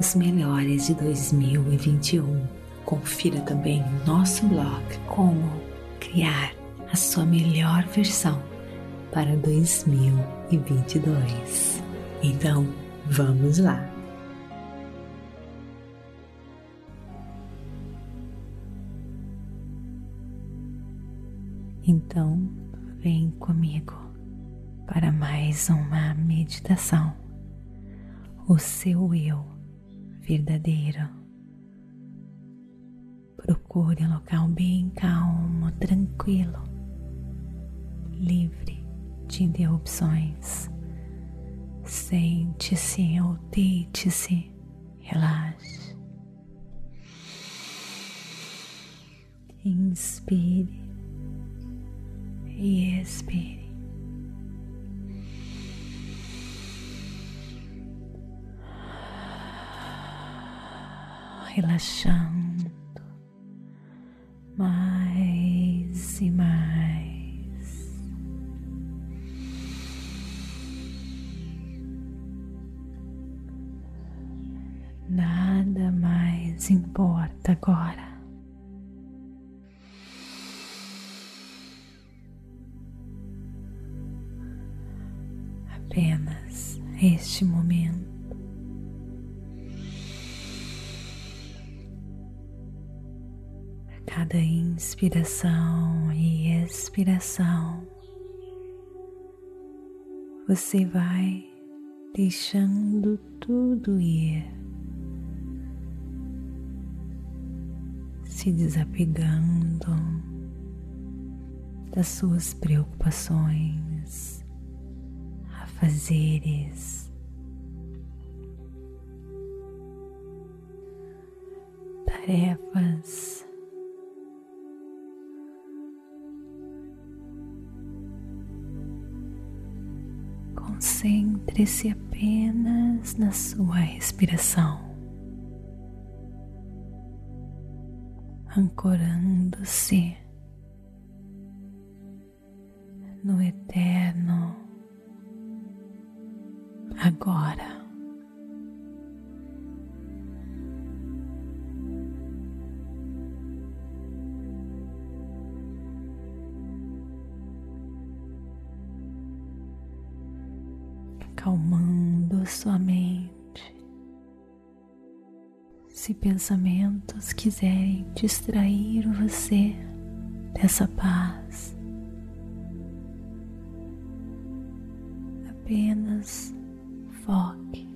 os melhores de 2021. Confira também nosso blog Como Criar a Sua Melhor Versão para 2022. Então, vamos lá! Então, vem comigo para mais uma meditação. O seu eu verdadeiro. Procure um local bem calmo, tranquilo, livre de interrupções. Sente-se ou deite-se, relaxe. Inspire e expire. Relaxando mais expiração, você vai deixando tudo ir, se desapegando das suas preocupações, afazeres. Tarefas Concentre-se apenas na sua respiração, ancorando-se no eterno agora. Se pensamentos quiserem distrair você dessa paz, apenas foque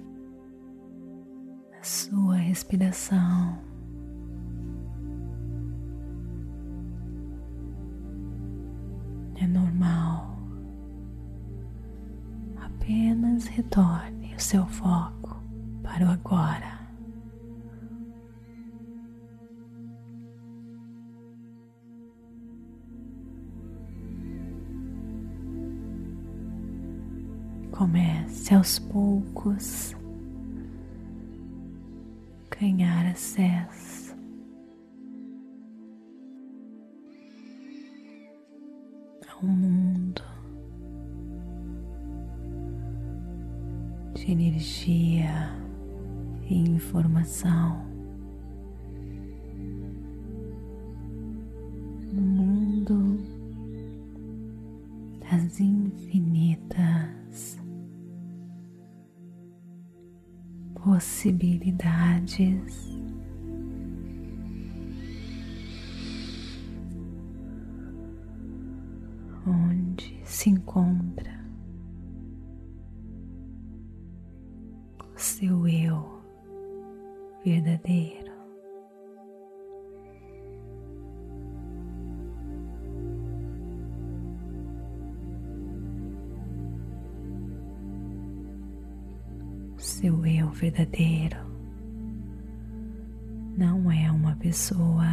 na sua respiração. É normal apenas retorne o seu foco para o agora. Comece aos poucos ganhar acesso. Ao mundo de energia e informação Onde se encontra o seu eu verdadeiro. seu eu verdadeiro não é uma pessoa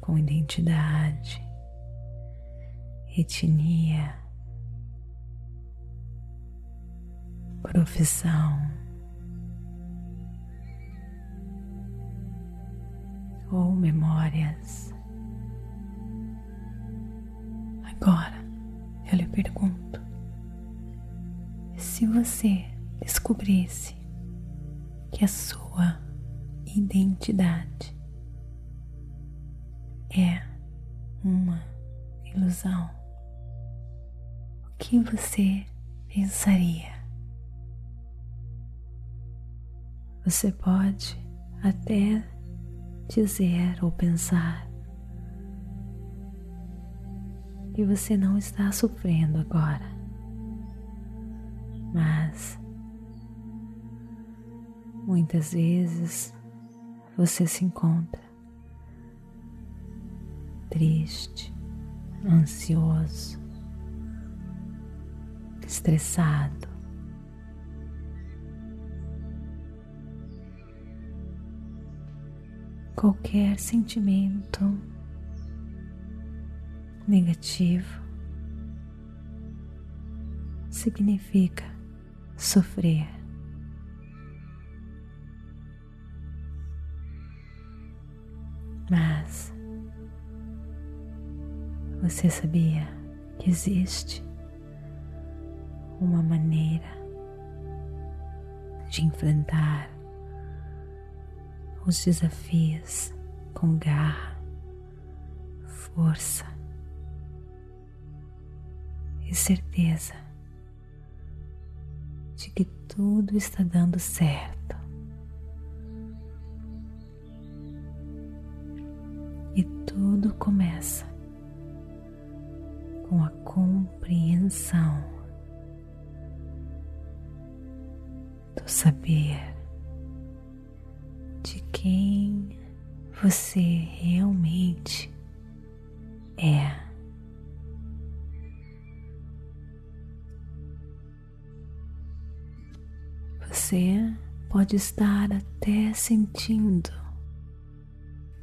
com identidade, etnia, profissão ou memórias. Agora eu lhe pergunto: se você descobrisse que a sua identidade é uma ilusão, o que você pensaria? Você pode até dizer ou pensar que você não está sofrendo agora, mas muitas vezes você se encontra triste, ansioso, estressado. Qualquer sentimento negativo significa sofrer. Mas você sabia que existe uma maneira de enfrentar os desafios com garra, força e certeza de que tudo está dando certo. E tudo começa com a compreensão do saber de quem você realmente é. Você pode estar até sentindo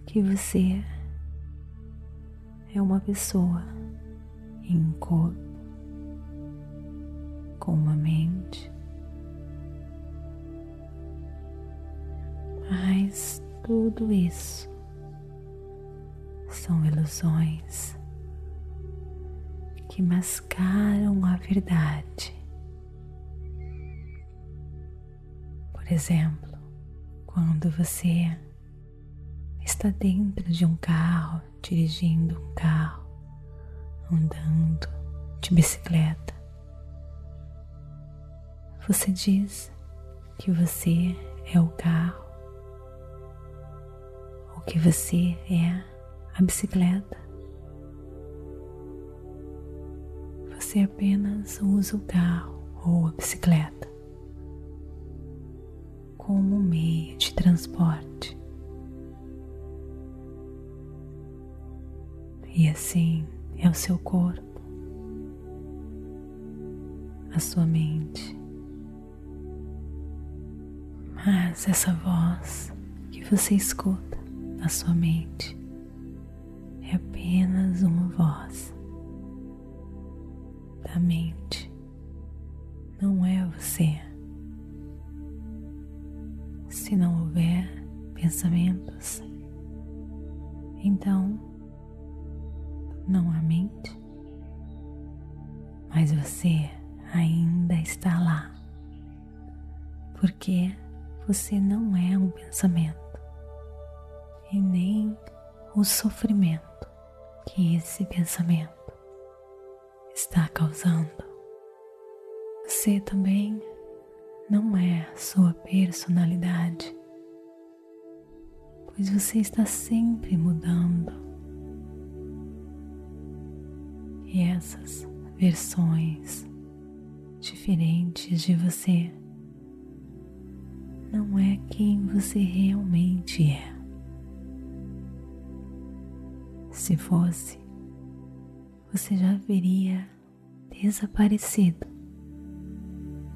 que você é uma pessoa em corpo, com uma mente, mas tudo isso são ilusões que mascaram a verdade. Por exemplo, quando você está dentro de um carro, dirigindo um carro, andando de bicicleta. Você diz que você é o carro, ou que você é a bicicleta. Você apenas usa o carro ou a bicicleta como meio de transporte. E assim é o seu corpo, a sua mente. Mas essa voz que você escuta na sua mente é apenas uma voz da mente, não é você. Se não houver pensamentos, então não há mente, mas você ainda está lá, porque você não é um pensamento e nem o sofrimento que esse pensamento está causando. Você também não é a sua personalidade, pois você está sempre mudando. E essas versões diferentes de você não é quem você realmente é. Se fosse, você já haveria desaparecido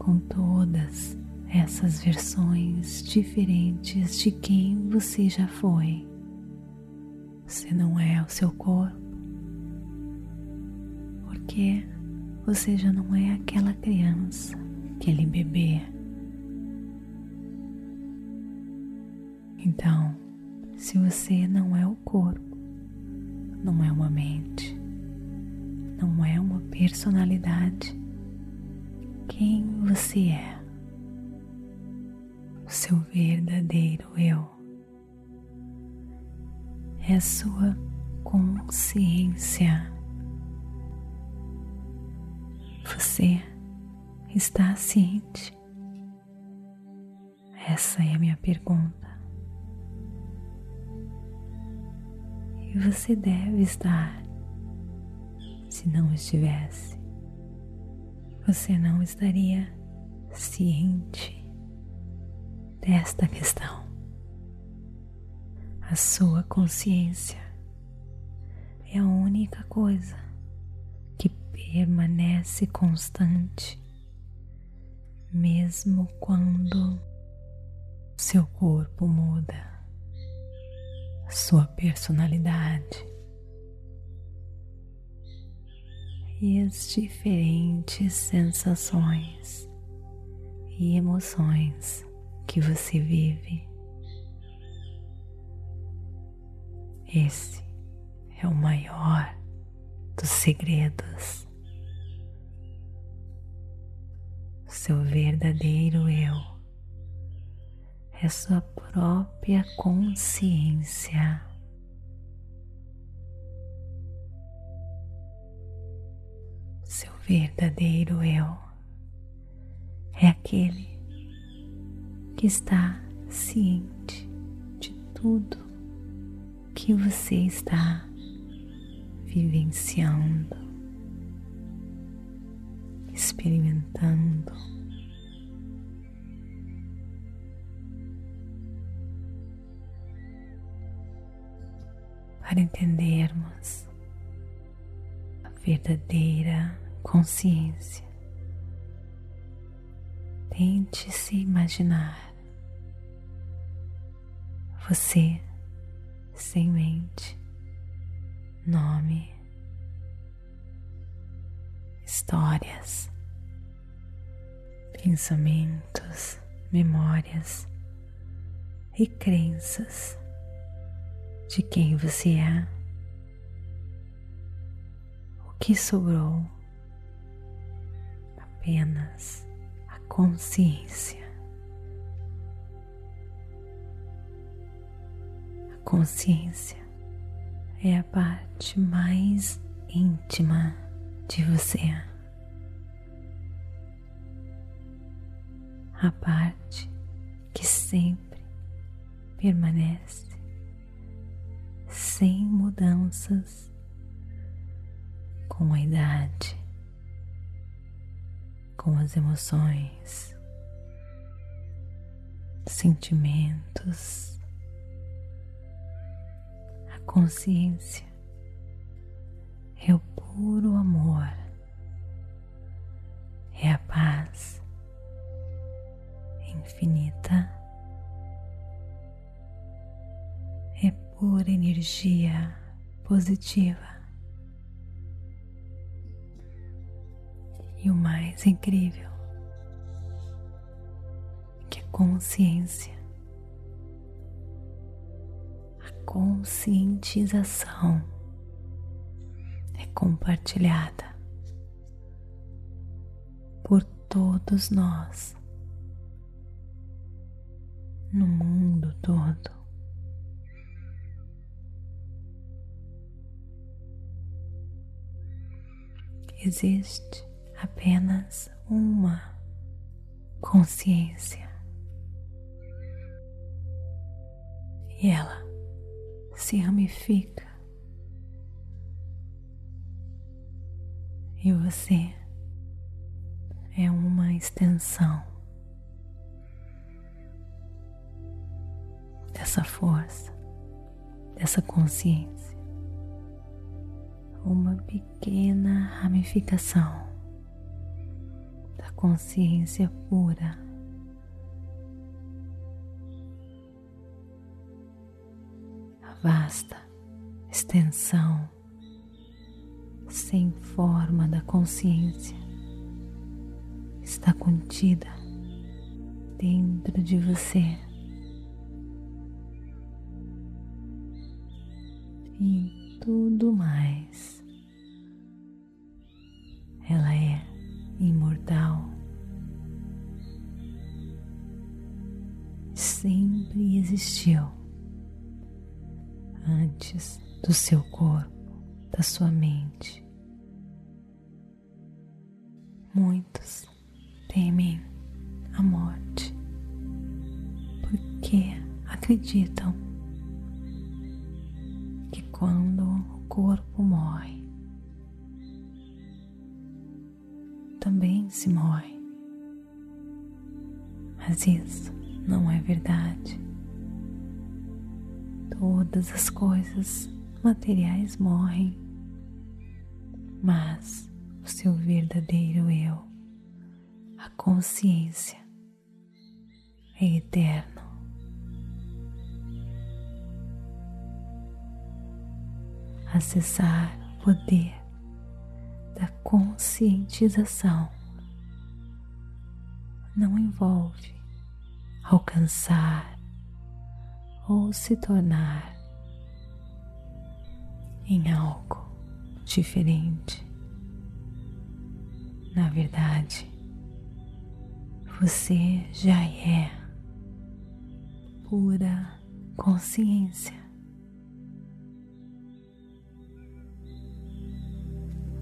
com todas essas versões diferentes de quem você já foi. Você não é o seu corpo, porque você já não é aquela criança, aquele bebê. Então, se você não é o corpo, não é uma mente, não é uma personalidade. Quem você é? O seu verdadeiro eu é a sua consciência. Você está ciente? Essa é a minha pergunta. E você deve estar. Se não estivesse, você não estaria ciente desta questão. A sua consciência é a única coisa que permanece constante, mesmo quando seu corpo muda sua personalidade e as diferentes sensações e emoções que você vive. Esse é o maior dos segredos. Seu verdadeiro eu é sua própria consciência. Verdadeiro eu. É aquele que está ciente de tudo que você está vivenciando, experimentando. Para entendermos a verdadeira consciência. Tente se imaginar você sem mente, nome, histórias, pensamentos, memórias e crenças de quem você é, o que sobrou apenas a consciência. A consciência é a parte mais íntima de você. A parte que sempre permanece sem mudanças com a idade, com as emoções, sentimentos, a consciência é o puro amor, é a paz infinita pura energia positiva. E o mais incrível que a consciência, a conscientização é compartilhada por todos nós no mundo todo. existe apenas uma consciência. E ela se ramifica. E você é uma extensão dessa força, dessa consciência, uma pequena ramificação consciência pura. A vasta extensão sem forma da consciência está contida dentro de você. E tudo mais. Sempre existiu antes do seu corpo da sua mente. Muitos temem a morte porque acreditam que quando o corpo morre, também se morre. Mas isso não é verdade. Todas as coisas materiais morrem, mas o seu verdadeiro eu, a consciência, é eterno. Acessar o poder da conscientização não envolve alcançar ou se tornar em algo diferente. Na verdade, você já é pura consciência.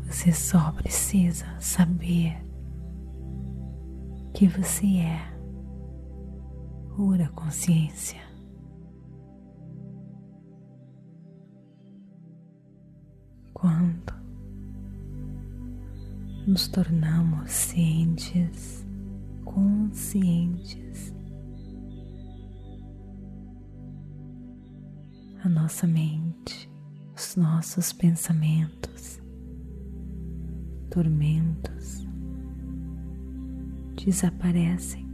Você só precisa saber que você é pura consciência. quando nos tornamos cientes, conscientes, a nossa mente, os nossos pensamentos, tormentos desaparecem.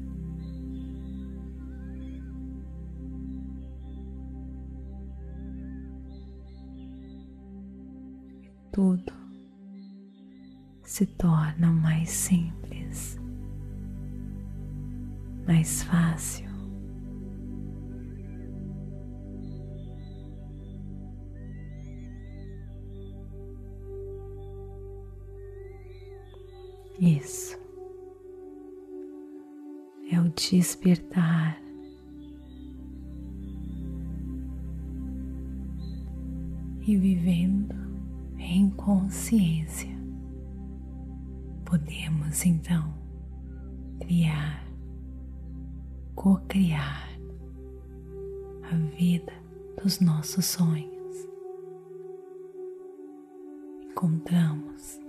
Tudo se torna mais simples, mais fácil. Isso é o despertar e vivendo em consciência, podemos então criar, co-criar a vida dos nossos sonhos. Encontramos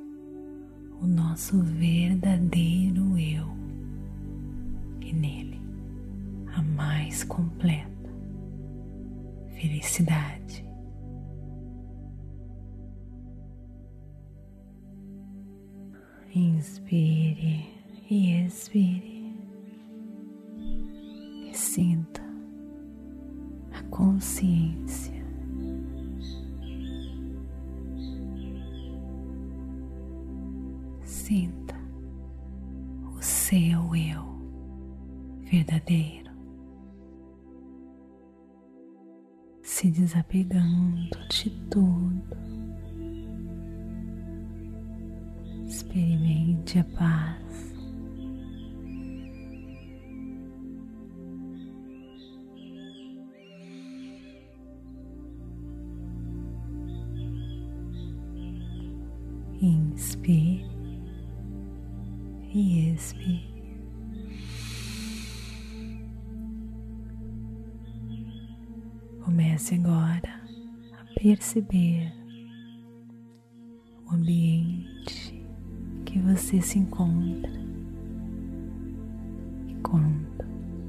o nosso verdadeiro eu e nele a mais completa felicidade. Inspire e expire. E sinta a consciência. Sinta o seu eu verdadeiro se desapegando de tudo Experimente a paz. Inspire e expire. Comece agora perceber o ambiente você se encontra e quando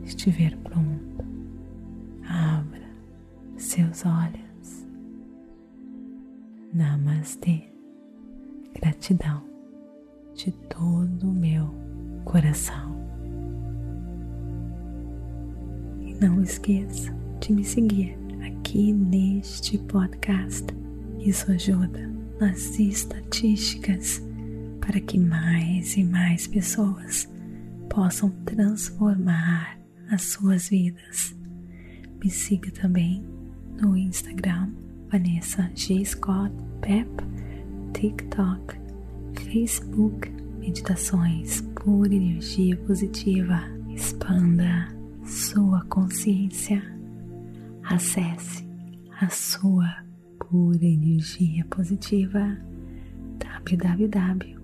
estiver pronto, abra seus olhos. Namastê. Gratidão de todo o meu coração. E não esqueça de me seguir aqui neste podcast. Isso ajuda nas estatísticas para que mais e mais pessoas possam transformar as suas vidas. Me siga também no Instagram Vanessa G. Scott Pep, TikTok, Facebook, Meditações por Energia Positiva. Expanda sua consciência. Acesse a sua pura energia positiva www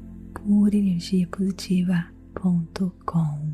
purenergiapositiva.com